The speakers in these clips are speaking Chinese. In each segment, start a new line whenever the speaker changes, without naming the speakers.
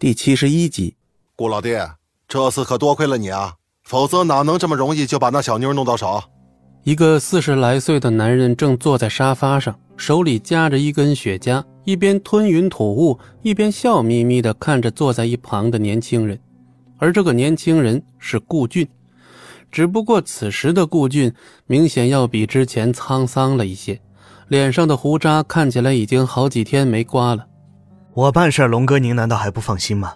第七十一集，
顾老弟，这次可多亏了你啊，否则哪能这么容易就把那小妞弄到手？
一个四十来岁的男人正坐在沙发上，手里夹着一根雪茄，一边吞云吐雾，一边笑眯眯地看着坐在一旁的年轻人。而这个年轻人是顾俊，只不过此时的顾俊明显要比之前沧桑了一些，脸上的胡渣看起来已经好几天没刮了。
我办事，龙哥，您难道还不放心吗？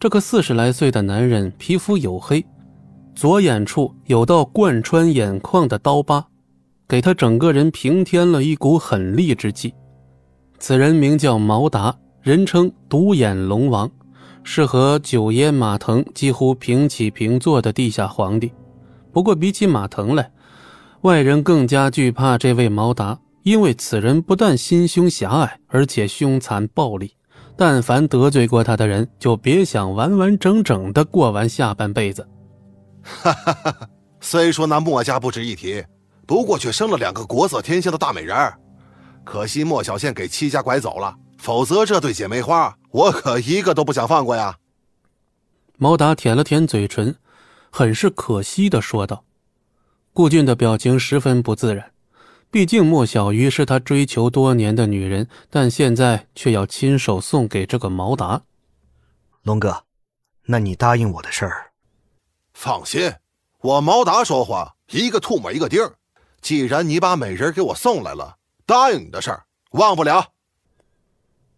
这个四十来岁的男人皮肤黝黑，左眼处有道贯穿眼眶的刀疤，给他整个人平添了一股狠戾之气。此人名叫毛达，人称独眼龙王，是和九爷马腾几乎平起平坐的地下皇帝。不过比起马腾来，外人更加惧怕这位毛达，因为此人不但心胸狭隘，而且凶残暴力。但凡得罪过他的人，就别想完完整整的过完下半辈子。
哈哈哈！虽说那墨家不值一提，不过却生了两个国色天香的大美人儿。可惜莫小倩给戚家拐走了，否则这对姐妹花，我可一个都不想放过呀。
毛达舔了舔嘴唇，很是可惜的说道。顾俊的表情十分不自然。毕竟莫小鱼是他追求多年的女人，但现在却要亲手送给这个毛达。
龙哥，那你答应我的事儿？
放心，我毛达说话一个吐沫一个钉儿。既然你把美人给我送来了，答应你的事儿忘不了。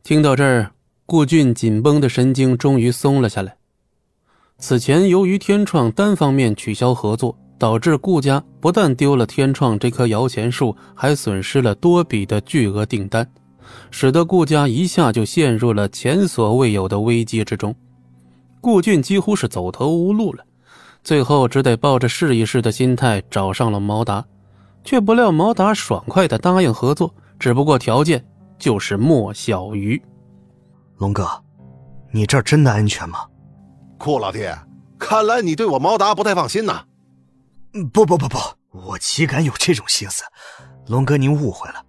听到这儿，顾俊紧绷的神经终于松了下来。此前由于天创单方面取消合作。导致顾家不但丢了天创这棵摇钱树，还损失了多笔的巨额订单，使得顾家一下就陷入了前所未有的危机之中。顾俊几乎是走投无路了，最后只得抱着试一试的心态找上了毛达，却不料毛达爽快的答应合作，只不过条件就是莫小鱼。
龙哥，你这儿真的安全吗？
顾老弟，看来你对我毛达不太放心呐。
不不不不，我岂敢有这种心思？龙哥，您误会了，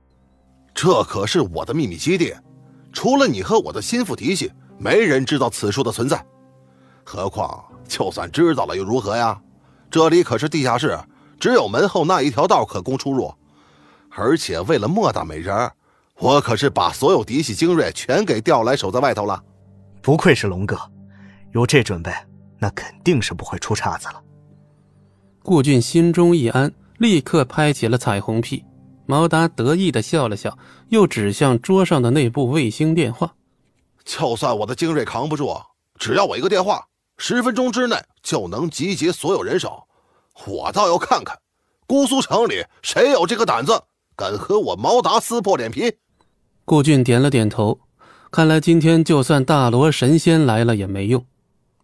这可是我的秘密基地，除了你和我的心腹嫡系，没人知道此处的存在。何况，就算知道了又如何呀？这里可是地下室，只有门后那一条道可供出入。而且，为了莫大美人，我可是把所有嫡系精锐全给调来守在外头了。
不愧是龙哥，有这准备，那肯定是不会出岔子了。
顾俊心中一安，立刻拍起了彩虹屁。毛达得意的笑了笑，又指向桌上的那部卫星电话：“
就算我的精锐扛不住，只要我一个电话，十分钟之内就能集结所有人手。我倒要看看，姑苏城里谁有这个胆子，敢和我毛达撕破脸皮。”
顾俊点了点头，看来今天就算大罗神仙来了也没用。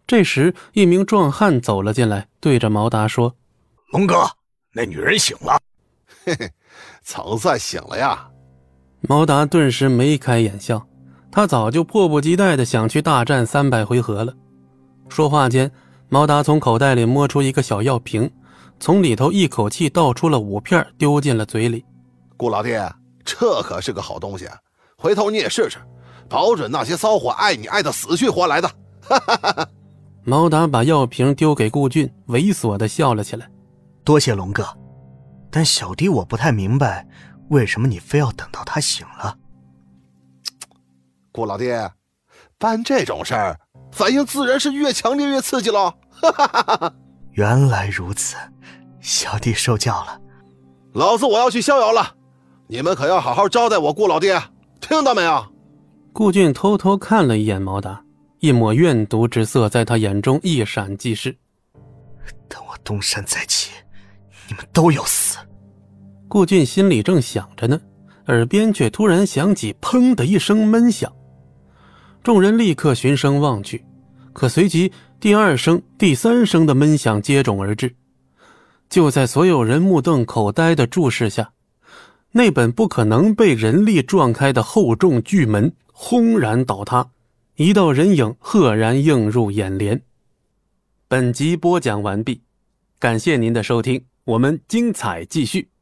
这时，一名壮汉走了进来，对着毛达说。
龙哥，那女人醒了，
嘿嘿，总算醒了呀！
毛达顿时眉开眼笑，他早就迫不及待的想去大战三百回合了。说话间，毛达从口袋里摸出一个小药瓶，从里头一口气倒出了五片，丢进了嘴里。
顾老弟，这可是个好东西，回头你也试试，保准那些骚货爱你爱的死去活来的！哈哈哈哈！
毛达把药瓶丢给顾俊，猥琐的笑了起来。
多谢龙哥，但小弟我不太明白，为什么你非要等到他醒了？
顾老弟，办这种事儿，反应自然是越强烈越刺激喽！
原来如此，小弟受教了。
老子我要去逍遥了，你们可要好好招待我顾老弟，听到没有？
顾俊偷偷看了一眼毛达，一抹怨毒之色在他眼中一闪即逝。
等我东山再起。你们都要死！
顾俊心里正想着呢，耳边却突然响起“砰”的一声闷响。众人立刻循声望去，可随即第二声、第三声的闷响接踵而至。就在所有人目瞪口呆的注视下，那本不可能被人力撞开的厚重巨门轰然倒塌，一道人影赫然映入眼帘。本集播讲完毕，感谢您的收听。我们精彩继续。